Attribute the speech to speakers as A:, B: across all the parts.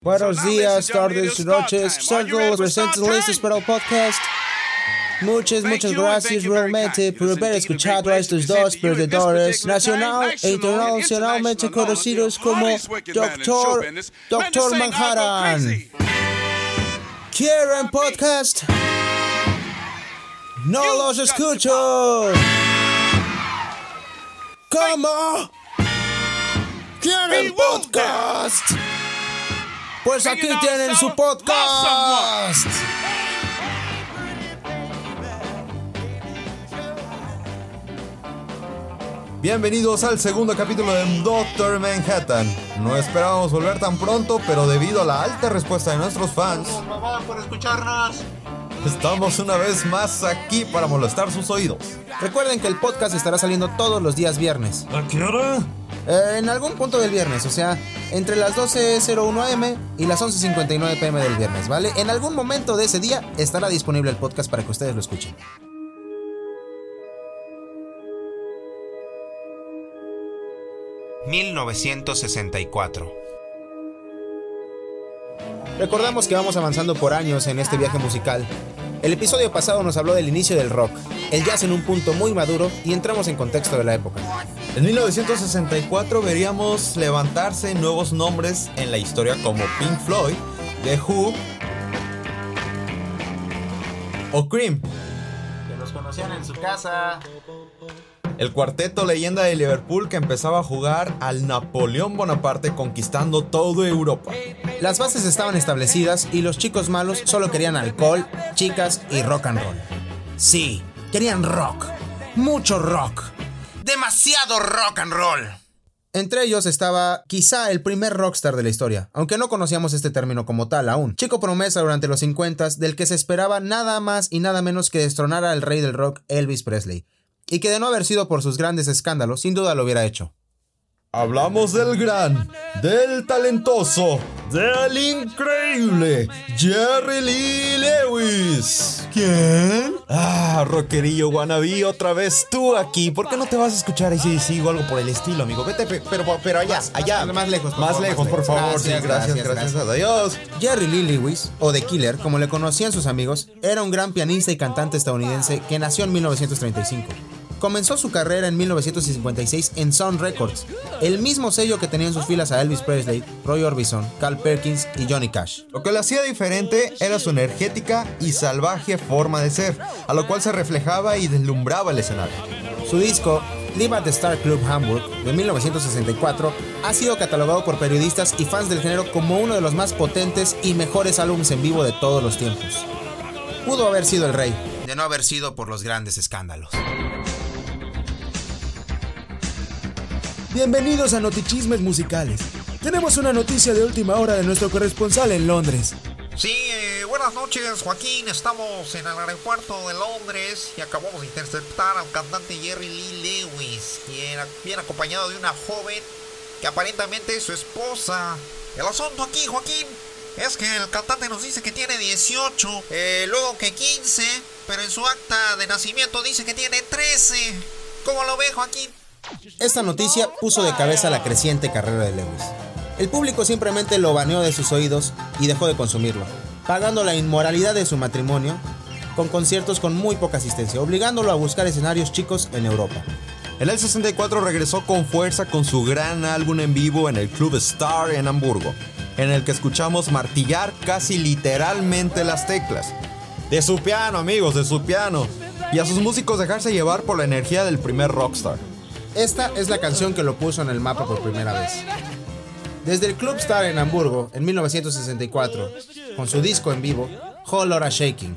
A: Buenos días, tardes, noches. Circle presentes listos para el podcast. Muchas, muchas gracias realmente por haber escuchado a estos dos perdedores nacional e internacionalmente conocidos como Doctor, Doctor Manhattan. ¿Quieren podcast? No los escucho. ¿Cómo? ¿Quieren podcast? Pues aquí tienen su podcast.
B: Bienvenidos al segundo capítulo de Doctor Manhattan. No esperábamos volver tan pronto, pero debido a la alta respuesta de nuestros fans,
A: por escucharnos.
B: estamos una vez más aquí para molestar sus oídos.
A: Recuerden que el podcast estará saliendo todos los días viernes.
B: ¿A qué hora?
A: Eh, en algún punto del viernes, o sea, entre las 12.01 am y las 11.59 pm del viernes, ¿vale? En algún momento de ese día estará disponible el podcast para que ustedes lo escuchen. ...1964... Recordamos que vamos avanzando por años en este viaje musical. El episodio pasado nos habló del inicio del rock, el jazz en un punto muy maduro y entramos en contexto de la época.
B: En 1964 veríamos levantarse nuevos nombres en la historia como Pink Floyd, The Who o Cream.
A: Que los conocían en su casa.
B: El cuarteto leyenda de Liverpool que empezaba a jugar al Napoleón Bonaparte conquistando toda Europa.
A: Las bases estaban establecidas y los chicos malos solo querían alcohol, chicas y rock and roll. Sí, querían rock. Mucho rock. Demasiado rock and roll. Entre ellos estaba quizá el primer rockstar de la historia, aunque no conocíamos este término como tal aún. Chico promesa durante los 50 del que se esperaba nada más y nada menos que destronar al rey del rock Elvis Presley, y que de no haber sido por sus grandes escándalos, sin duda lo hubiera hecho.
B: Hablamos del gran, del talentoso, del increíble Jerry Lee Lewis.
A: ¿Quién?
B: Ah, rockerillo wannabe, otra vez tú aquí. ¿Por qué no te vas a escuchar y si sigo algo por el estilo, amigo? Vete, pe- pero, pero allá, allá.
A: Más lejos, por
B: Más
A: favor,
B: lejos, por favor. Sí,
A: Gracias,
B: gracias,
A: gracias,
B: gracias. Adiós.
A: Jerry Lee Lewis, o The Killer, como le conocían sus amigos, era un gran pianista y cantante estadounidense que nació en 1935. Comenzó su carrera en 1956 en Sound Records, el mismo sello que tenía en sus filas a Elvis Presley, Roy Orbison, Carl Perkins y Johnny Cash.
B: Lo que lo hacía diferente era su energética y salvaje forma de ser, a lo cual se reflejaba y deslumbraba el escenario.
A: Su disco, Live at the Star Club Hamburg, de 1964, ha sido catalogado por periodistas y fans del género como uno de los más potentes y mejores álbumes en vivo de todos los tiempos. Pudo haber sido el rey, de no haber sido por los grandes escándalos. Bienvenidos a Notichismes Musicales. Tenemos una noticia de última hora de nuestro corresponsal en Londres.
C: Sí, eh, buenas noches Joaquín, estamos en el aeropuerto de Londres y acabamos de interceptar al cantante Jerry Lee Lewis, quien viene acompañado de una joven que aparentemente es su esposa. El asunto aquí, Joaquín, es que el cantante nos dice que tiene 18, eh, luego que 15, pero en su acta de nacimiento dice que tiene 13. ¿Cómo lo ve, Joaquín?
A: Esta noticia puso de cabeza la creciente carrera de Lewis. El público simplemente lo baneó de sus oídos y dejó de consumirlo, pagando la inmoralidad de su matrimonio con conciertos con muy poca asistencia, obligándolo a buscar escenarios chicos en Europa.
B: En el 64 regresó con fuerza con su gran álbum en vivo en el Club Star en Hamburgo, en el que escuchamos martillar casi literalmente las teclas. De su piano, amigos, de su piano. Y a sus músicos dejarse llevar por la energía del primer rockstar.
A: Esta es la canción que lo puso en el mapa por primera vez. Desde el Club Star en Hamburgo en 1964, con su disco en vivo, Whole Lotta Shaking.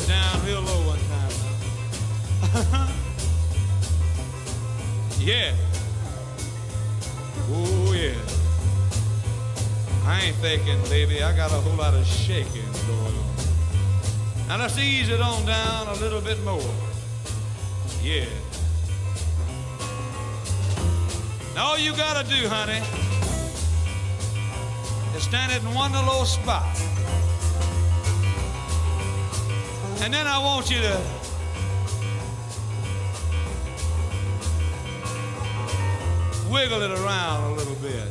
D: Down real low one time yeah. Oh, yeah. I ain't thinking, baby. I got a whole lot of shaking going on. Now let's ease it on down a little bit more. Yeah. Now all you gotta do, honey, is stand it in one little spot. And then I want you to wiggle it around a little bit.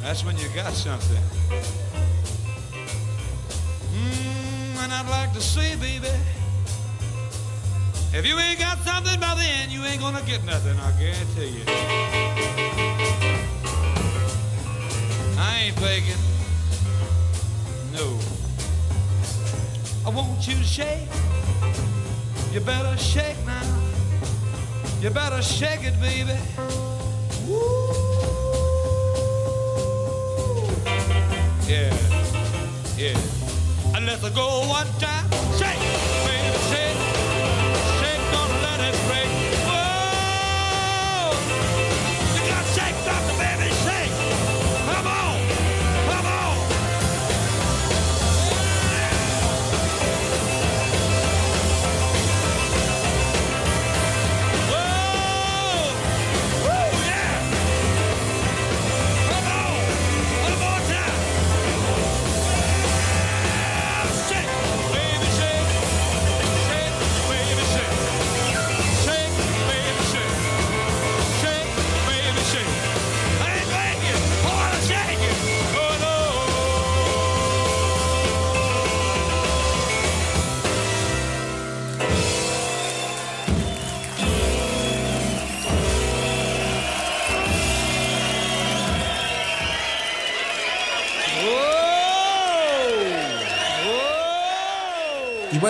D: That's when you got something. Mm, and I'd like to say, baby, if you ain't got something by then, you ain't gonna get nothing, I guarantee you. I ain't begging. No. I want you to shake. You better shake now. You better shake it, baby. Woo. Yeah, yeah. And let's go one time. Shake,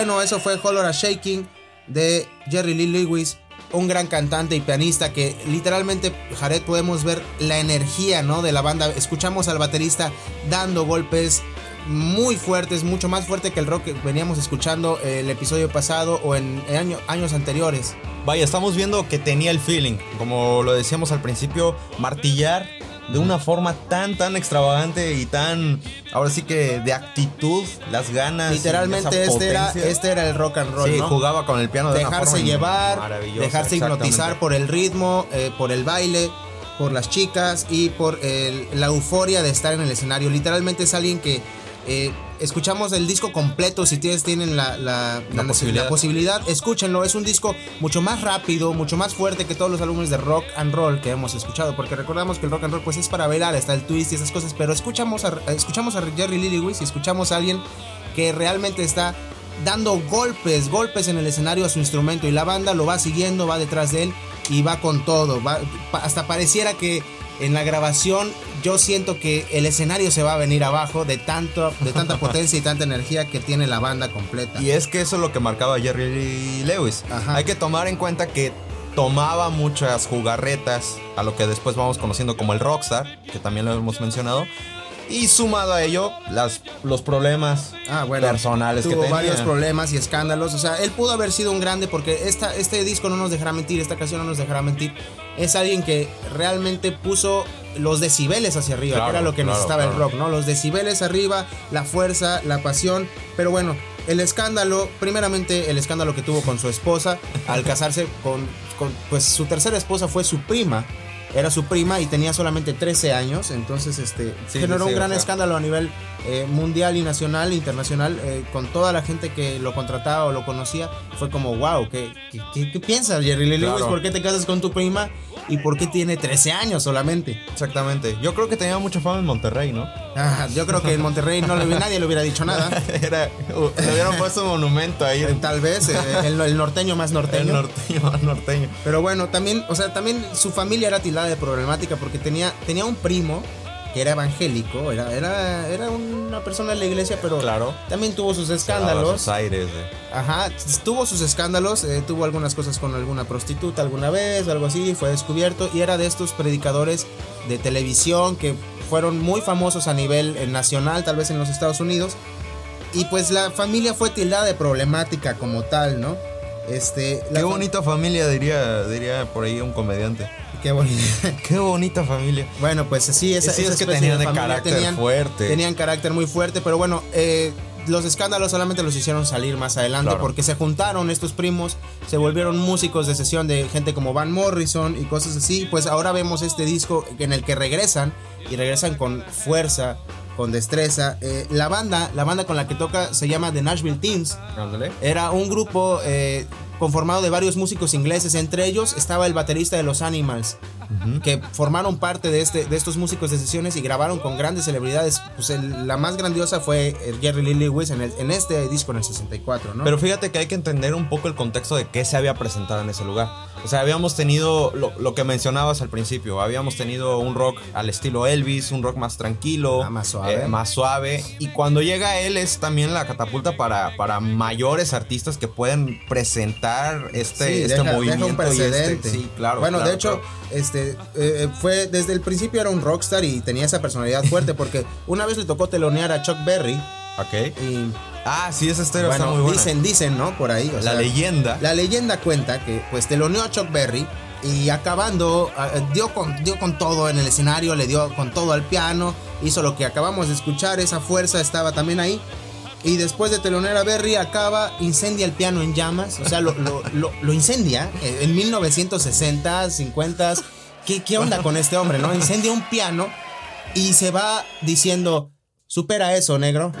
A: bueno, eso fue Holora Shaking de Jerry Lee Lewis, un gran cantante y pianista que literalmente, Jared, podemos ver la energía ¿no? de la banda. Escuchamos al baterista dando golpes muy fuertes, mucho más fuerte que el rock que veníamos escuchando el episodio pasado o en, en año- años anteriores.
B: Vaya, estamos viendo que tenía el feeling. Como lo decíamos al principio, martillar de una forma tan, tan extravagante y tan, ahora sí que de actitud, las ganas.
A: Literalmente este era, este era el rock and roll.
B: Sí,
A: ¿no?
B: jugaba con el piano de una
A: dejarse
B: forma
A: llevar, dejarse hipnotizar por el ritmo, eh, por el baile, por las chicas y por el- la euforia de estar en el escenario. Literalmente es alguien que eh, escuchamos el disco completo si ustedes tienen la, la-
B: La
A: la-
B: posibilidad.
A: la posibilidad, escúchenlo. Es un disco mucho más rápido, mucho más fuerte que todos los álbumes de rock and roll que hemos escuchado. Porque recordamos que el rock and roll pues es para bailar, está el twist y esas cosas. Pero escuchamos a, escuchamos a Jerry Lee Lewis y escuchamos a alguien que realmente está dando golpes, golpes en el escenario a su instrumento y la banda lo va siguiendo, va detrás de él y va con todo. va- hasta pareciera que en la grabación yo siento que el escenario se va a venir abajo de tanto, de tanta potencia y tanta energía que tiene la banda completa.
B: Y es que eso es lo que marcaba Jerry Lewis.
A: Ajá.
B: Hay que tomar en cuenta que tomaba muchas jugarretas a lo que después vamos conociendo como el rockstar, que también lo hemos mencionado. Y sumado a ello, las, los problemas
A: Ah, bueno,
B: personales que
A: tuvo
B: tenía.
A: varios problemas y escándalos. O sea, él pudo haber sido un grande porque esta, este disco no nos dejará mentir, esta canción no nos dejará mentir. Es alguien que realmente puso los decibeles hacia arriba,
B: Claro,
A: que era lo que
B: claro,
A: necesitaba el
B: claro.
A: rock, ¿no? Los decibeles arriba, la fuerza, la pasión. Pero bueno, el escándalo, primeramente el escándalo que tuvo con su esposa al casarse con, con pues su tercera esposa fue su prima. Era su prima y tenía solamente 13 años, entonces este
B: Sí,
A: generó
B: sí,
A: un
B: o
A: gran
B: sea.
A: escándalo a nivel eh, mundial y nacional, internacional, eh, con toda la gente que lo contrataba o lo conocía, fue como, wow, ¿qué, qué, qué- qué piensas Jerry Lee Lewis?
B: Claro.
A: ¿Por qué te casas con tu prima? ¿Y por qué tiene 13 años solamente?
B: Exactamente. Yo creo que tenía mucha fama en Monterrey, ¿no?
A: Ah, yo creo que en Monterrey no le, nadie le hubiera dicho nada.
B: Era, uh, le hubieran puesto un monumento ahí.
A: Eh, Tal vez eh, el, el norteño más
B: El
A: norteño.
B: norteño, norteño.
A: Pero bueno, también, o sea, también su familia era tildada de problemática porque tenía, tenía un primo que era evangélico, era, era, era una persona de la iglesia, pero
B: Claro.
A: también tuvo sus escándalos.
B: sus aires. de-
A: Ajá, tuvo sus escándalos, eh, tuvo algunas cosas con alguna prostituta alguna vez, algo así, fue descubierto y era de estos predicadores de televisión que fueron muy famosos a nivel eh, nacional, tal vez en los Estados Unidos. Y pues la familia fue tildada de problemática como tal, ¿no? Este, la
B: Qué
A: fa-
B: bonita familia, diría, diría por ahí un comediante.
A: Qué bonita.
B: Qué bonita familia.
A: Bueno, pues sí, esa,
B: Sí,
A: esa
B: es que tenían de carácter fuerte.
A: Tenían carácter muy fuerte, pero bueno, eh, los escándalos solamente los hicieron salir más adelante
B: Claro.
A: porque se juntaron estos primos, se volvieron músicos de sesión de gente como Van Morrison y cosas así. Pues ahora vemos este disco en el que regresan y regresan con fuerza, con destreza. Eh, la banda, la banda con la que toca se llama The Nashville Teens. Era un grupo eh, conformado de varios músicos ingleses. Entre ellos estaba el baterista de los Animals, que formaron parte de, este, de estos músicos de sesiones y grabaron con grandes celebridades. Pues el- la más grandiosa fue eh, Jerry Lee Lewis en, el- en este disco en el 64, ¿no?
B: Pero fíjate que hay que entender un poco el contexto de qué se había presentado en ese lugar. O sea, habíamos tenido lo, lo que mencionabas al principio. Habíamos tenido un rock al estilo Elvis, un rock más tranquilo,
A: Ah, más suave.
B: eh, más suave. Y cuando llega él es también la catapulta para, para mayores artistas que pueden presentar este,
A: Sí,
B: este
A: deja- deja
B: movimiento.
A: un
B: y
A: precedente.
B: este, sí, claro.
A: Bueno,
B: claro,
A: de hecho,
B: claro.
A: este eh, fue desde el principio era un rockstar y tenía esa personalidad fuerte porque una vez le tocó telonear a Chuck Berry
B: Ok.
A: y
B: Ah, sí, esa
A: bueno,
B: está muy buena.
A: dicen, dicen, ¿no? Por ahí. o
B: la
A: sea,
B: leyenda.
A: La leyenda cuenta que pues teloneó a Chuck Berry y acabando ah, dio con, dio con todo en el escenario, le dio con todo al piano, hizo lo que acabamos de escuchar, esa fuerza estaba también ahí. Y después de telonear a Berry acaba, incendia el piano en llamas, o sea, lo, lo- lo- lo incendia eh, en 1960, 50. ¿Qué, ¿Qué onda con este hombre, no? Incendia un piano y se va diciendo, supera eso, negro.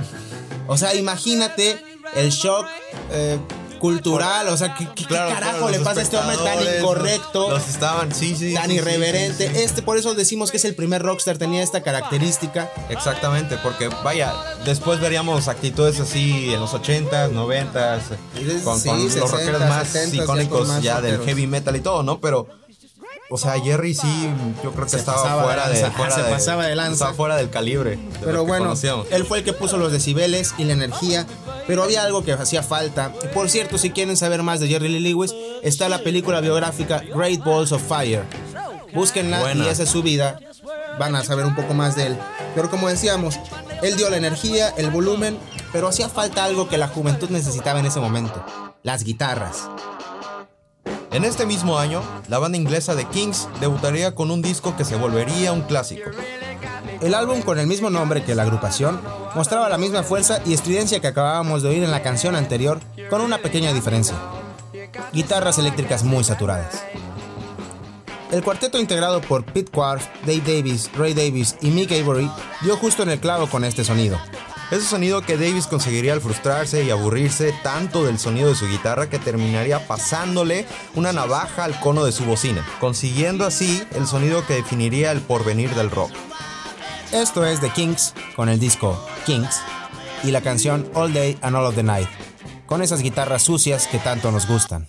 A: O sea, imagínate el shock eh, cultural, o sea, ¿qué, qué- qué
B: Claro,
A: carajo
B: claro,
A: le pasa a este hombre tan incorrecto?
B: Los, estaban, sí, sí.
A: tan
B: sí,
A: irreverente.
B: sí, sí.
A: Este, por eso decimos que es el primer rockstar, tenía esta característica.
B: Exactamente, porque vaya, después veríamos actitudes así en los 80s, 90s,
A: Sí,
B: con, los
A: 60s,
B: rockeros más
A: 70s, ya
B: icónicos
A: más
B: ya del heavy metal y todo, ¿no? Pero, o sea, Jerry sí, yo creo que
A: Se
B: estaba
A: pasaba de
B: fuera de,
A: lanza,
B: fuera
A: se
B: de-
A: pasaba de lanza.
B: Estaba fuera del calibre. de
A: Pero bueno,
B: conocíamos.
A: él fue el que puso los decibeles y la energía. Pero había algo que hacía falta. Y Por cierto, si quieren saber más de Jerry Lee Lewis, está la película biográfica Great Balls of Fire. Búsquenla
B: Buena.
A: y esa es su vida. Van a saber un poco más de él. Pero como decíamos, él dio la energía, el volumen, pero hacía falta algo que la juventud necesitaba en ese momento. Las guitarras.
B: En este mismo año, la banda inglesa de Kings debutaría con un disco que se volvería un clásico.
A: El álbum con el mismo nombre que la agrupación mostraba la misma fuerza y estridencia que acabábamos de oír en la canción anterior, con una pequeña diferencia. Guitarras eléctricas muy saturadas. El cuarteto integrado por Pete Quarf, Dave Davis, Ray Davis y Mick Avery dio justo en el clavo con este sonido.
B: Ese sonido que Davis conseguiría al frustrarse y aburrirse tanto del sonido de su guitarra que terminaría pasándole una navaja al cono de su bocina, consiguiendo así el sonido que definiría el porvenir del rock.
A: Esto es The Kings con el disco Kings y la canción All Day and All of the Night, con esas guitarras sucias que tanto nos gustan.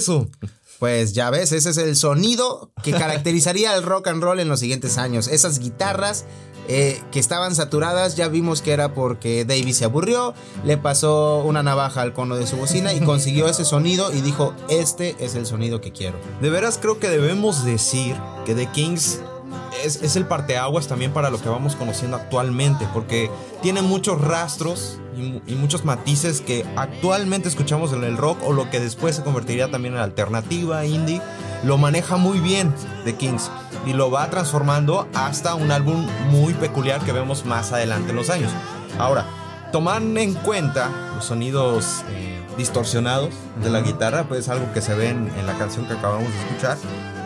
B: Eso?
A: Pues ya ves, ese es el sonido que caracterizaría el rock and roll en los siguientes años. Esas guitarras eh, que estaban saturadas, ya vimos que era porque Davey se aburrió, le pasó una navaja al cono de su bocina y consiguió ese sonido y dijo, este es el sonido que quiero.
B: De veras creo que debemos decir que The Kings es, es el parteaguas también para lo que vamos conociendo actualmente, porque tiene muchos rastros y, mu- y muchos matices que actualmente escuchamos en el rock o lo que después se convertiría también en alternativa, indie, lo maneja muy bien The Kings y lo va transformando hasta un álbum muy peculiar que vemos más adelante en los años. Ahora, tomando en cuenta los sonidos eh, distorsionados de la guitarra, pues algo que se ve en, en la canción que acabamos de escuchar,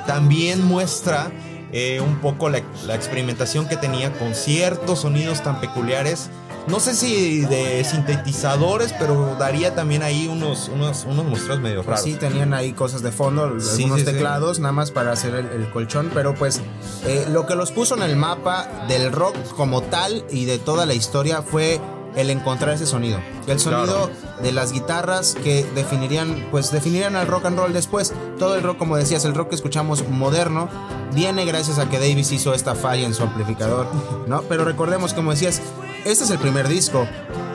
B: también muestra eh, un poco la, la experimentación que tenía con ciertos sonidos tan peculiares. No sé si de sintetizadores, pero daría también ahí unos, unos, unos muestros medio raros.
A: Sí, tenían ahí cosas de fondo,
B: Sí,
A: algunos
B: sí, sí.
A: teclados, nada más para hacer el, el colchón, pero pues eh, lo que los puso en el mapa del rock como tal y de toda la historia fue el encontrar ese sonido. El sonido de las guitarras que definirían, pues definirían al rock and roll después. Todo el rock, como decías, el rock que escuchamos moderno, viene gracias a que Davis hizo esta falla en su amplificador, ¿no? Pero recordemos, como decías, este es el primer disco.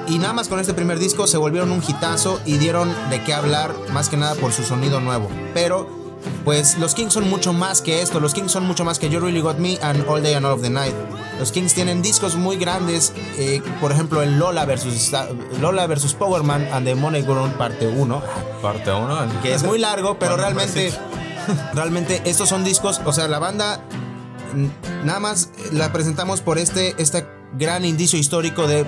A: Y nada más con este primer disco se volvieron un hitazo y dieron de qué hablar, más que nada por su sonido nuevo. Pero, pues los Kings son mucho más que esto. Los Kings son mucho más que You Really Got Me and All Day and All of the Night. Los Kings tienen discos muy grandes, eh, por ejemplo, el Lola versus, Lola versus Power Man and the Money Ground parte 1
B: Parte 1.
A: que es muy largo, pero
B: Bueno,
A: realmente, realmente estos son discos, o sea, la banda nada más la presentamos por este, este gran indicio histórico de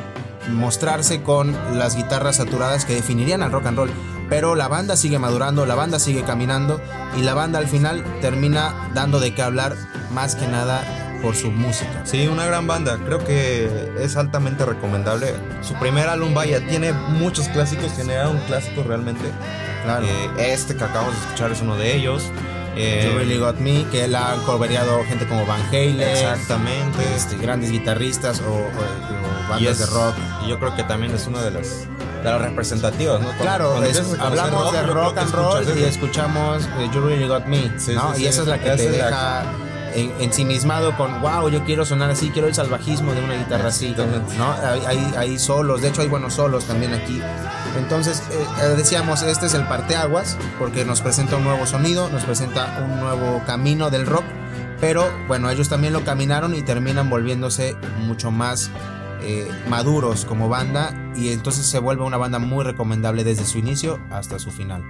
A: mostrarse con las guitarras saturadas que definirían al rock and roll. Pero la banda sigue madurando, la banda sigue caminando y la banda al final termina dando de qué hablar más que nada por su música.
B: Sí, una gran banda. Creo que es altamente recomendable. Su primer álbum, vaya, tiene muchos clásicos. Generaron clásicos realmente.
A: Claro.
B: Eh, este que acabamos de escuchar es uno de ellos. Eh,
A: You Really Got Me, que la han covereado gente como Van Halen,
B: Exactamente.
A: este, grandes guitarristas o, o- o bandas
B: es-
A: de rock.
B: Y yo creo que también es una de las, de las representativas, ¿no? Cuando-
A: Claro,
B: cuando
A: es- hablamos de
B: yo creo
A: rock and roll y escuchamos eh, You Really Got Me,
B: Sí,
A: ¿no?
B: sí,
A: y
B: sí.
A: esa es la que
B: Esa
A: te
B: es la
A: deja en- ensimismado con, wow, yo quiero sonar así, quiero el salvajismo de una guitarra así. ¿no? Hay, hay- hay solos, de hecho hay buenos solos también aquí. Entonces, eh, eh, decíamos, este es el parteaguas, porque nos presenta un nuevo sonido, nos presenta un nuevo camino del rock, pero bueno, ellos también lo caminaron y terminan volviéndose mucho más eh, maduros como banda y entonces se vuelve una banda muy recomendable desde su inicio hasta su final.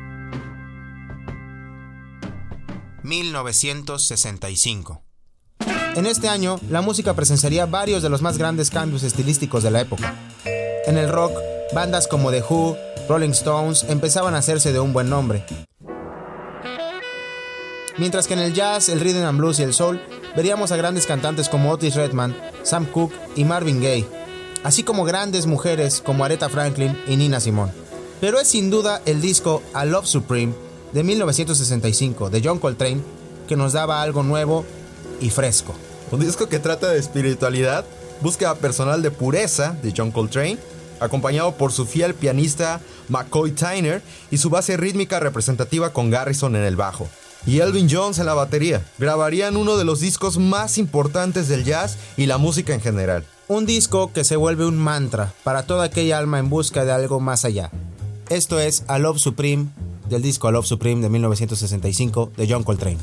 A: 1965 En este año, la música presenciaría varios de los más grandes cambios estilísticos de la época. En el rock, bandas como The Who, Rolling Stones empezaban a hacerse de un buen nombre. Mientras que en el jazz, el rhythm and blues y el soul, veríamos a grandes cantantes como Otis Redman, Sam Cooke y Marvin Gaye, así como grandes mujeres como Aretha Franklin y Nina Simone. Pero es sin duda el disco A Love Supreme de 1965 de John Coltrane que nos daba algo nuevo y fresco.
B: Un disco que trata de espiritualidad, búsqueda personal de pureza de John Coltrane, acompañado por su fiel pianista McCoy Tyner y su base rítmica representativa con Garrison en el bajo. Y Elvin Jones en la batería. Grabarían uno de los discos más importantes del jazz y la música en general.
A: Un disco que se vuelve un mantra para toda aquella alma en busca de algo más allá. Esto es A Love Supreme del disco A Love Supreme de 1965 de John Coltrane.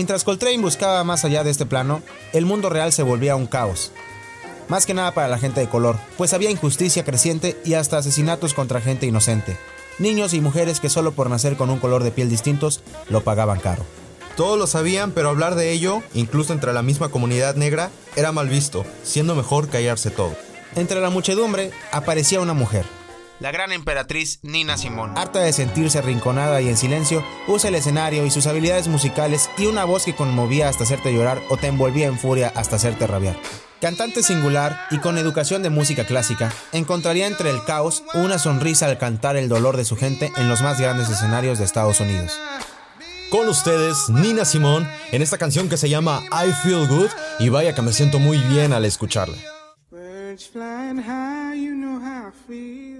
A: Mientras Coltrane buscaba más allá de este plano, el mundo real se volvía un caos. Más que nada para la gente de color, pues había injusticia creciente y hasta asesinatos contra gente inocente. Niños y mujeres que solo por nacer con un color de piel distintos lo pagaban caro.
B: Todos lo sabían, pero hablar de ello, incluso entre la misma comunidad negra, era mal visto, siendo mejor callarse todo.
A: Entre la muchedumbre aparecía una mujer. La gran emperatriz Nina Simón. Harta de sentirse arrinconada y en silencio, usa el escenario y sus habilidades musicales y una voz que conmovía hasta hacerte llorar o te envolvía en furia hasta hacerte rabiar. Cantante singular y con educación de música clásica, encontraría entre el caos una sonrisa al cantar el dolor de su gente en los más grandes escenarios de Estados Unidos.
B: Con ustedes, Nina Simón, en esta canción que se llama I Feel Good, y vaya que me siento muy bien al escucharla.
E: Birds flying high, you know how I feel.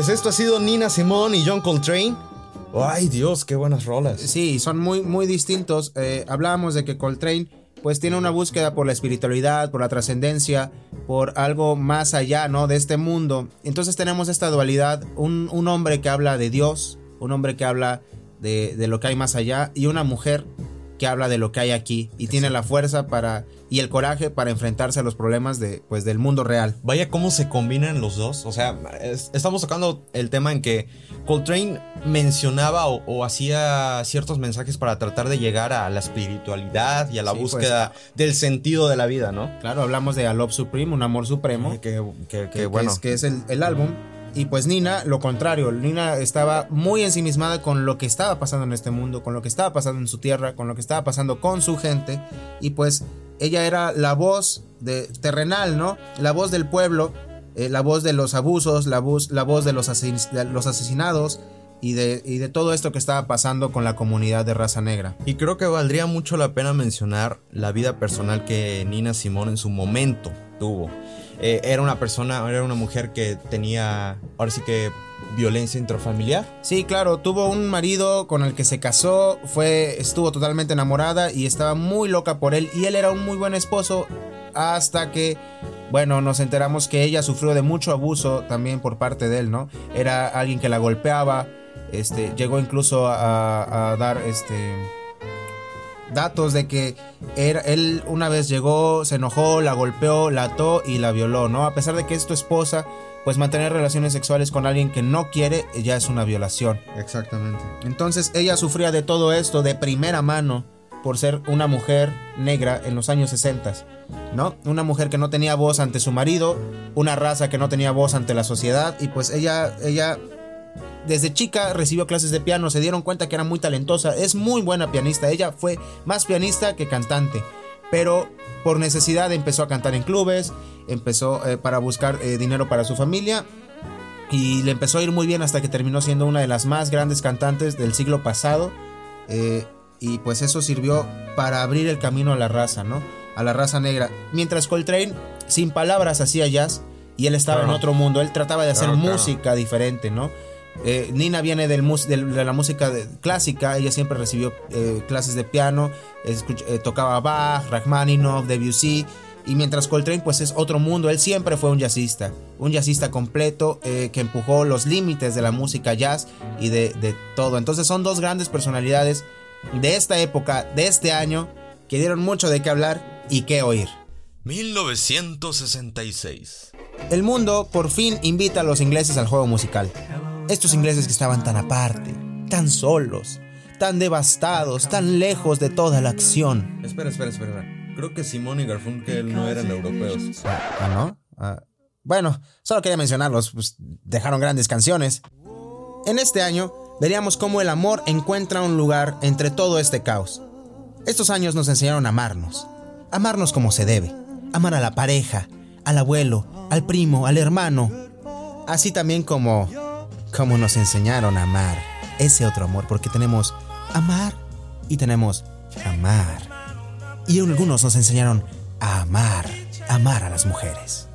B: Pues esto ha sido Nina Simone y John Coltrane. Ay Dios, qué buenas rolas.
A: Sí, son muy, muy distintos. Eh, hablábamos de que Coltrane pues tiene una búsqueda por la espiritualidad, por la trascendencia, por algo más allá, ¿no? De este mundo. Entonces tenemos esta dualidad, un, un hombre que habla de Dios, un hombre que habla de, de lo que hay más allá y una mujer que habla de lo que hay aquí y tiene la fuerza para y el coraje para enfrentarse a los problemas de pues del mundo real.
B: Vaya cómo se combinan los dos. O sea, es- estamos tocando el tema en que Coltrane mencionaba o, o hacía ciertos mensajes para tratar de llegar a la espiritualidad y a la
A: Sí, pues.
B: búsqueda del sentido de la vida, ¿no?
A: Claro, hablamos de A Love Supreme, un amor supremo.
B: Que, que- que
A: que,
B: bueno.
A: es, que es el, el álbum. Y pues Nina, lo contrario, Nina estaba muy ensimismada con lo que estaba pasando en este mundo, con lo que estaba pasando en su tierra, con lo que estaba pasando con su gente. Y pues ella era la voz de, terrenal, ¿no? La voz del pueblo, eh, la voz de los abusos, la voz, la voz de, los de los asesinados y de, y de todo esto que estaba pasando con la comunidad de raza negra.
B: Y creo que valdría mucho la pena mencionar la vida personal que Nina Simón en su momento tuvo. Eh, era una persona, era una mujer que tenía, ahora sí que, violencia intrafamiliar.
A: Sí, claro, tuvo un marido con el que se casó, fue, estuvo totalmente enamorada y estaba muy loca por él y él era un muy buen esposo hasta que, bueno, nos enteramos que ella sufrió de mucho abuso también por parte de él, ¿no? Era alguien que la golpeaba, este, llegó incluso a, a dar, este, datos de que era- él una vez llegó, se enojó, la golpeó, la ató y la violó, ¿no? A pesar de que es tu esposa, pues mantener relaciones sexuales con alguien que no quiere ya es una violación.
B: Exactamente.
A: Entonces ella sufría de todo esto de primera mano por ser una mujer negra en los años 60, ¿no? Una mujer que no tenía voz ante su marido, una raza que no tenía voz ante la sociedad y pues ella ella desde chica recibió clases de piano, se dieron cuenta que era muy talentosa, es muy buena pianista, ella fue más pianista que cantante, pero por necesidad empezó a cantar en clubes, empezó eh, para buscar eh, dinero para su familia y le empezó a ir muy bien hasta que terminó siendo una de las más grandes cantantes del siglo pasado. eh, y pues eso sirvió para abrir el camino a la raza, ¿no? A la raza negra. Mientras Coltrane, sin palabras, hacía jazz y él estaba
B: Claro.
A: en otro mundo. Él trataba de hacer
B: Claro, claro.
A: música diferente, ¿no? Eh, Nina viene del mus- de, la música de- clásica, ella siempre recibió eh, clases de piano, escuch- eh, tocaba Bach, Rachmaninoff, Debussy, y mientras Coltrane pues es otro mundo, él siempre fue un jazzista, un jazzista completo que empujó los límites de la música jazz y de, de todo. Entonces son dos grandes personalidades de esta época, de este año, que dieron mucho de qué hablar y qué oír.
B: 1966.
A: El mundo por fin invita a los ingleses al juego musical. Estos ingleses que estaban tan aparte, tan solos, tan devastados, tan lejos de toda la acción.
B: Espera, espera, espera. Creo que Simón y Garfunkel no eran europeos.
A: ¿Ah, no? Ah, bueno, solo quería mencionarlos, pues dejaron grandes canciones. En este año veríamos cómo el amor encuentra un lugar entre todo este caos. Estos años nos enseñaron a amarnos, amarnos como se debe, amar a la pareja, al abuelo, al primo, al hermano, así también como como nos enseñaron a amar ese otro amor, porque tenemos amar y tenemos amar. Y algunos nos enseñaron a amar, amar a las mujeres.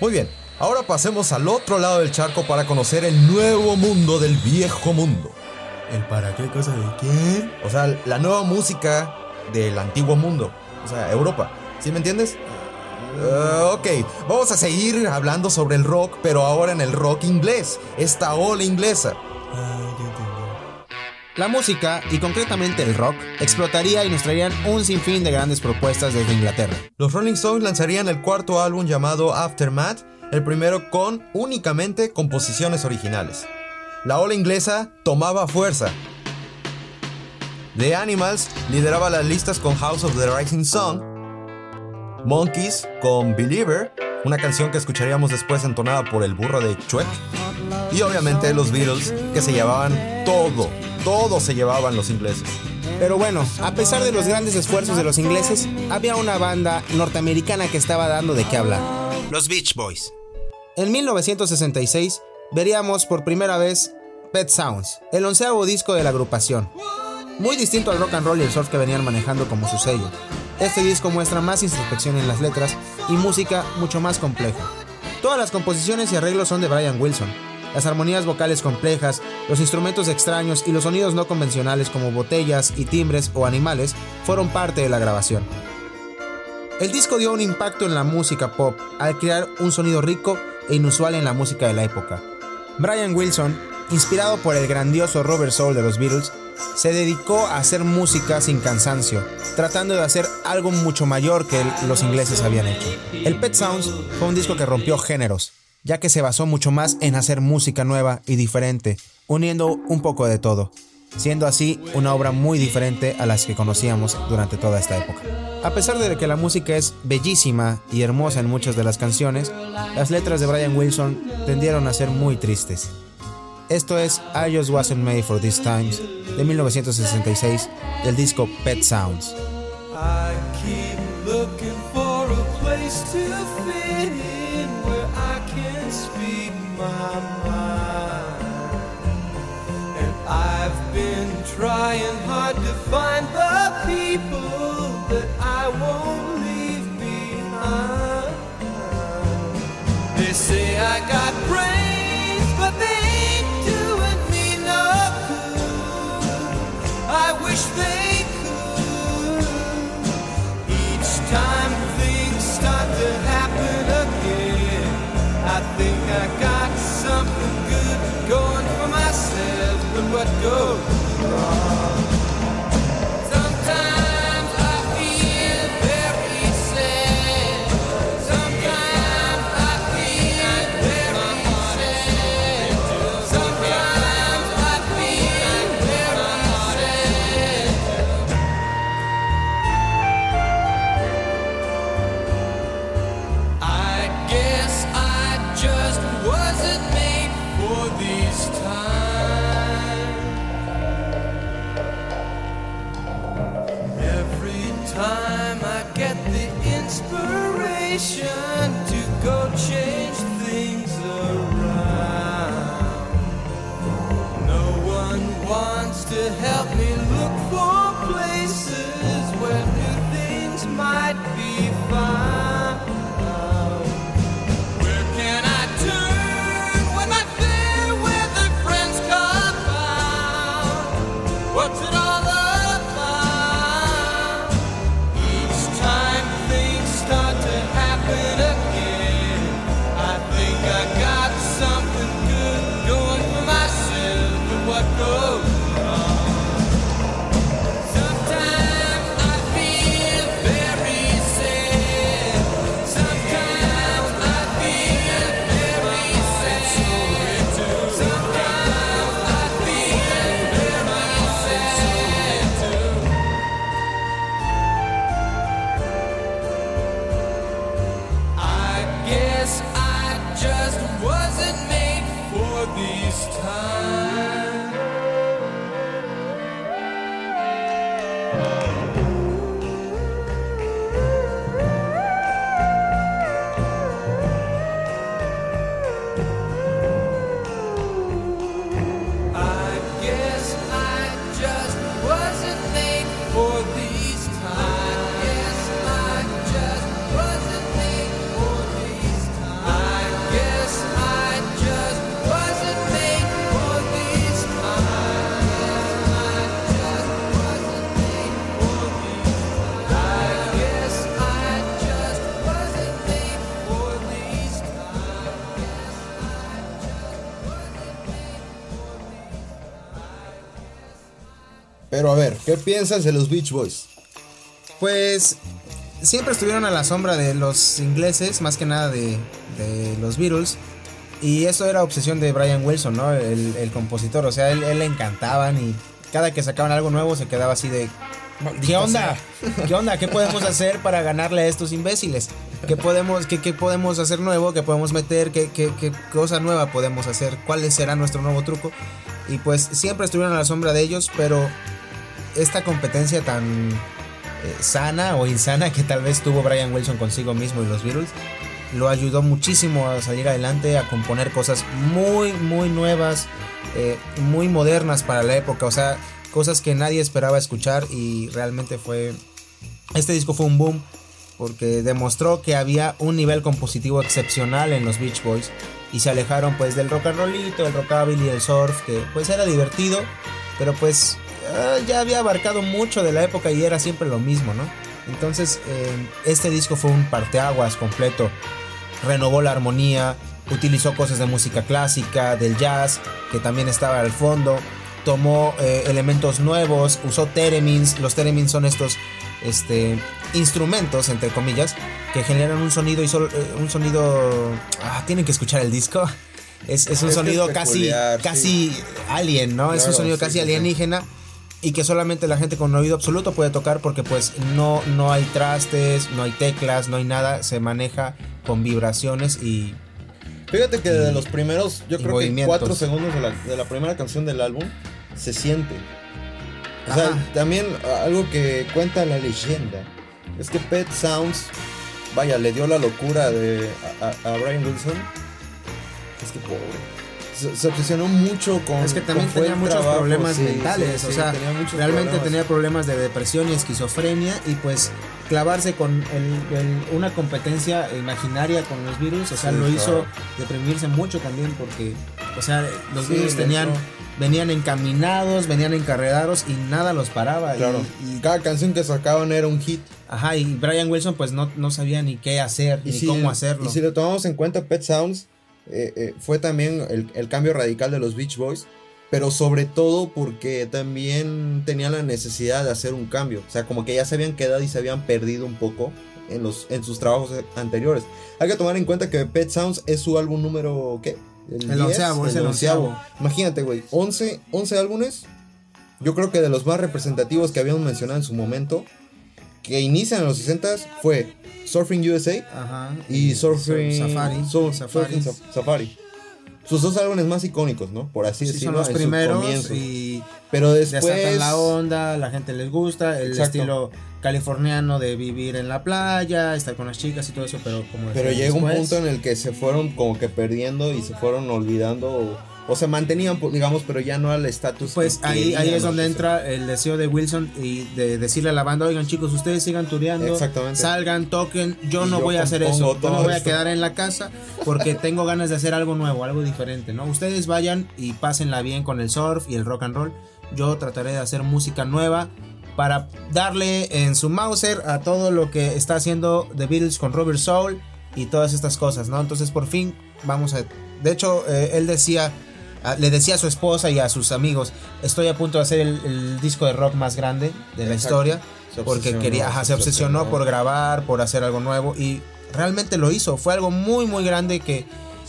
B: Muy bien, ahora pasemos al otro lado del charco para conocer el nuevo mundo del viejo mundo.
A: ¿El para qué cosa de quién?
B: O sea, la nueva música del antiguo mundo. O sea, Europa. ¿Sí me entiendes? Eh, ok, vamos a seguir hablando sobre el rock, pero ahora en el rock inglés. Esta ola inglesa.
A: La música, y concretamente el rock, explotaría y nos traerían un sinfín de grandes propuestas desde Inglaterra.
B: Los Rolling Stones lanzarían el cuarto álbum llamado Aftermath, el primero con únicamente composiciones originales. La ola inglesa tomaba fuerza. The Animals lideraba las listas con House of the Rising Sun. Monkeys con Believer, una canción que escucharíamos después entonada por el burro de Chuek. Y obviamente los Beatles, que se llevaban todo, todo se llevaban los ingleses.
A: Pero bueno, a pesar de los grandes esfuerzos de los ingleses, había una banda norteamericana que estaba dando de qué hablar. Los Beach Boys. En 1966 veríamos por primera vez Pet Sounds, el onceavo disco de la agrupación. Muy distinto al rock and roll y el surf que venían manejando como su sello. Este disco muestra más introspección en las letras y música mucho más compleja. Todas las composiciones y arreglos son de Brian Wilson. Las armonías vocales complejas, los instrumentos extraños y los sonidos no convencionales como botellas y timbres o animales fueron parte de la grabación. El disco dio un impacto en la música pop al crear un sonido rico e inusual en la música de la época. Brian Wilson, inspirado por el grandioso Robert Soul de los Beatles, se dedicó a hacer música sin cansancio, tratando de hacer algo mucho mayor que los ingleses habían hecho. El Pet Sounds fue un disco que rompió géneros, ya que se basó mucho más en hacer música nueva y diferente, uniendo un poco de todo, siendo así una obra muy diferente a las que conocíamos durante toda esta época. A pesar de que la música es bellísima y hermosa en muchas de las canciones, las letras de Brian Wilson tendieron a ser muy tristes. Esto es I Just Wasn't Made for These Times de 1966 del disco Pet Sounds.
F: I keep looking for a place to fit in where I can speak my mind. And I've been trying hard to find
B: Pero a ver, ¿qué piensas de los Beach Boys?
A: Pues siempre estuvieron a la sombra de los ingleses, más que nada de, de los Beatles. Y eso era obsesión de Brian Wilson, ¿no? El, el compositor. O sea, él, él le encantaban y cada que sacaban algo nuevo se quedaba así de... ¿Qué onda? ¿Qué onda? ¿Qué podemos hacer para ganarle a estos imbéciles? ¿Qué podemos, qué, qué podemos hacer nuevo? ¿Qué podemos meter? ¿Qué, qué, qué cosa nueva podemos hacer? ¿Cuál será nuestro nuevo truco? Y pues siempre estuvieron a la sombra de ellos, pero esta competencia tan eh, sana o insana que tal vez tuvo Brian Wilson consigo mismo y los Beatles lo ayudó muchísimo a salir adelante, a componer cosas muy, muy nuevas, eh, muy modernas para la época, o sea, cosas que nadie esperaba escuchar y realmente fue... Este disco fue un boom porque demostró que había un nivel compositivo excepcional en los Beach Boys y se alejaron pues del rock and rollito, el rockabilly, el surf, que pues era divertido, pero pues ah, ya había abarcado mucho de la época y era siempre lo mismo, ¿no? Entonces eh, este disco fue un parteaguas completo, renovó la armonía, utilizó cosas de música clásica, del jazz, que también estaba al fondo, tomó eh, elementos nuevos, usó theremins, los theremins son estos este, instrumentos, entre comillas, que generan un sonido y solo, eh, un sonido... Ah, tienen que escuchar el disco. Es, es un
B: Es
A: sonido casi,
B: peculiar,
A: casi alien, ¿no? es un sonido
B: sí,
A: casi
B: sí.
A: Y que solamente la gente con oído absoluto puede tocar porque pues no, no hay trastes, no hay teclas, no hay nada, se maneja con vibraciones y
B: Fíjate que de los primeros, yo creo que cuatro segundos de la, de la primera canción del álbum se siente. O sea,
A: Ajá.
B: también algo que cuenta la leyenda es que Pet Sounds, vaya, le dio la locura de, a Brian Wilson. Es que pobre. Se, se obsesionó mucho con.
A: es que también tenía muchos
B: trabajo,
A: problemas
B: sí,
A: mentales,
B: sí,
A: o sea,
B: tenía
A: realmente
B: problemas.
A: tenía problemas de depresión y esquizofrenia y pues clavarse con el- el- una competencia imaginaria con los virus, o sea, lo hizo deprimirse mucho también porque, o sea, los virus tenían, venían encaminados, venían encarrerados y nada los paraba.
B: Claro.
A: y,
B: Cada canción que sacaban era un hit.
A: ajá, y Brian Wilson pues no, no sabía ni qué hacer, ni
B: si,
A: cómo hacerlo.
B: Y si lo tomamos en cuenta, Pet Sounds eh, eh, fue también el, el cambio radical de los Beach Boys. Pero sobre todo porque también tenían la necesidad de hacer un cambio. O sea, como que ya se habían quedado y se habían perdido un poco en, los, en sus trabajos anteriores. Hay que tomar en cuenta que Pet Sounds es su álbum número, ¿qué?
A: El onceavo, es el onceavo.
B: Imagínate, güey, 11, 11 álbumes. Yo creo que de los más representativos que habíamos mencionado en su momento, que inician en los 60 fue Surfing USA
A: Ajá,
B: y Surfing
A: Safari,
B: Sur-
A: Safari.
B: Surfing Sa- Safari. Sus dos álbumes más icónicos, ¿no? Por así
A: Sí,
B: decirlo.
A: son los
B: en
A: primeros y
B: Pero después.
A: la onda, la gente les gusta, el
B: Exacto.
A: estilo californiano de vivir en la playa, estar con las chicas y todo eso, pero como
B: Pero llega un punto en el que se fueron como que perdiendo y se fueron olvidando. O, o se mantenían, pues, digamos, pero ya no al estatus.
A: Pues
B: que
A: ahí, ahí es donde
B: sea.
A: entra el deseo de Wilson y de decirle a la banda, oigan chicos, ustedes sigan tureando,
B: Exactamente.
A: salgan, toquen, yo
B: Y
A: no
B: yo
A: voy a hacer eso, yo me voy a
B: esto".
A: quedar en la casa porque tengo ganas de hacer algo nuevo, algo diferente, ¿no? Ustedes vayan y pásenla bien con el surf y el rock and roll, yo trataré de hacer música nueva para darle en su Mauser a todo lo que está haciendo The Beatles con Robert Soul y todas estas cosas, ¿no? Entonces por fin vamos a... De hecho, eh, él decía, le decía a su esposa y a sus amigos, estoy a punto de hacer el, el disco de rock más grande de la historia,
B: Se
A: porque quería, ajá,
B: se
A: se obsesionó
B: obsesionó.
A: por grabar, por hacer algo nuevo y realmente lo hizo, fue algo muy, muy grande que...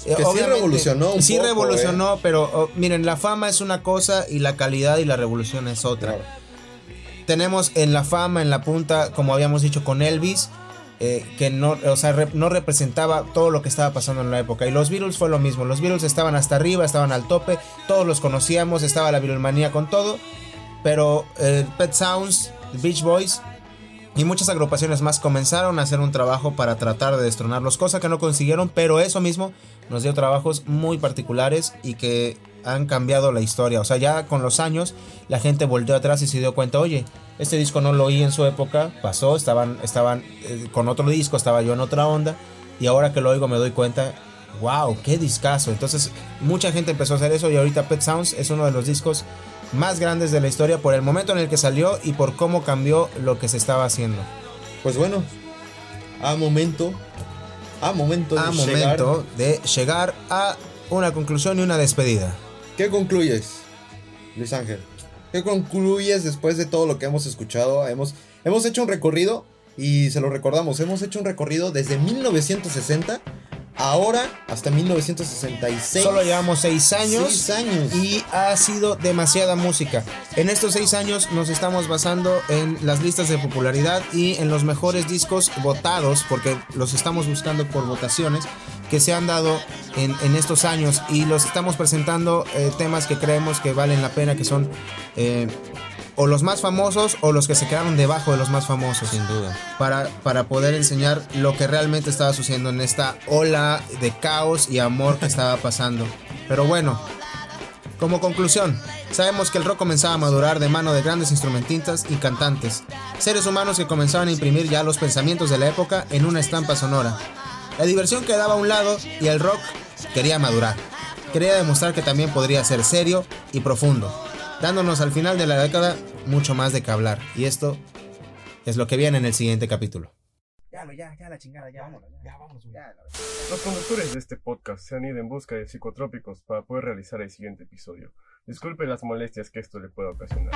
A: eh,
B: Que sí revolucionó un
A: Sí
B: poco,
A: revolucionó, pero oh, miren, la fama es una cosa y la calidad y la revolución es otra
B: Claro.
A: tenemos en la fama, en la punta, como habíamos dicho con Elvis, eh, que no, o sea, no representaba todo lo que estaba pasando en la época. Y los Beatles fue lo mismo. Los Beatles estaban hasta arriba, estaban al tope, todos los conocíamos, estaba la Beatlemanía con todo. Pero eh, Pet Sounds Beach Boys y muchas agrupaciones más comenzaron a hacer un trabajo para tratar de destronarlos, cosa que no consiguieron, pero eso mismo nos dio trabajos muy particulares y que han cambiado la historia. O sea, ya con los años la gente volteó atrás y se dio cuenta, oye, este disco no lo oí en su época, pasó, estaban, estaban eh, con otro disco, estaba yo en otra onda, y ahora que lo oigo me doy cuenta, wow, qué discazo. Entonces, mucha gente empezó a hacer eso y ahorita Pet Sounds es uno de los discos más grandes de la historia por el momento en el que salió y por cómo cambió lo que se estaba haciendo.
B: Pues bueno, a momento, a momento de
A: A
B: llegar-
A: momento de llegar a una conclusión y una despedida.
B: ¿Qué concluyes, Luis Ángel? ¿Qué concluyes después de todo lo que hemos escuchado? Hemos, hemos hecho un recorrido y se lo recordamos, hemos hecho un recorrido desde 1960 ahora hasta 1966.
A: Solo llevamos seis años.
B: Seis años.
A: Y ha sido demasiada música. En estos seis años nos estamos basando en las listas de popularidad y en los mejores discos votados, porque los estamos buscando por votaciones, que se han dado en, en estos años. Y los estamos presentando eh, temas que creemos que valen la pena, que son eh, o los más famosos o los que se quedaron debajo de los más famosos.
B: Sin duda.
A: Para, para poder enseñar lo que realmente estaba sucediendo en esta ola de caos y amor que estaba pasando. Pero bueno, como conclusión, sabemos que el rock comenzaba a madurar de mano de grandes instrumentistas y cantantes, seres humanos que comenzaban a imprimir ya los pensamientos de la época en una estampa sonora. La diversión quedaba a un lado y el rock quería madurar. Quería demostrar que también podría ser serio y profundo, dándonos al final de la década mucho más de que hablar. Y esto es lo que viene en el siguiente capítulo.
G: Los conductores de este podcast se han ido en busca de psicotrópicos para poder realizar el siguiente episodio. Disculpe las molestias que esto le pueda ocasionar.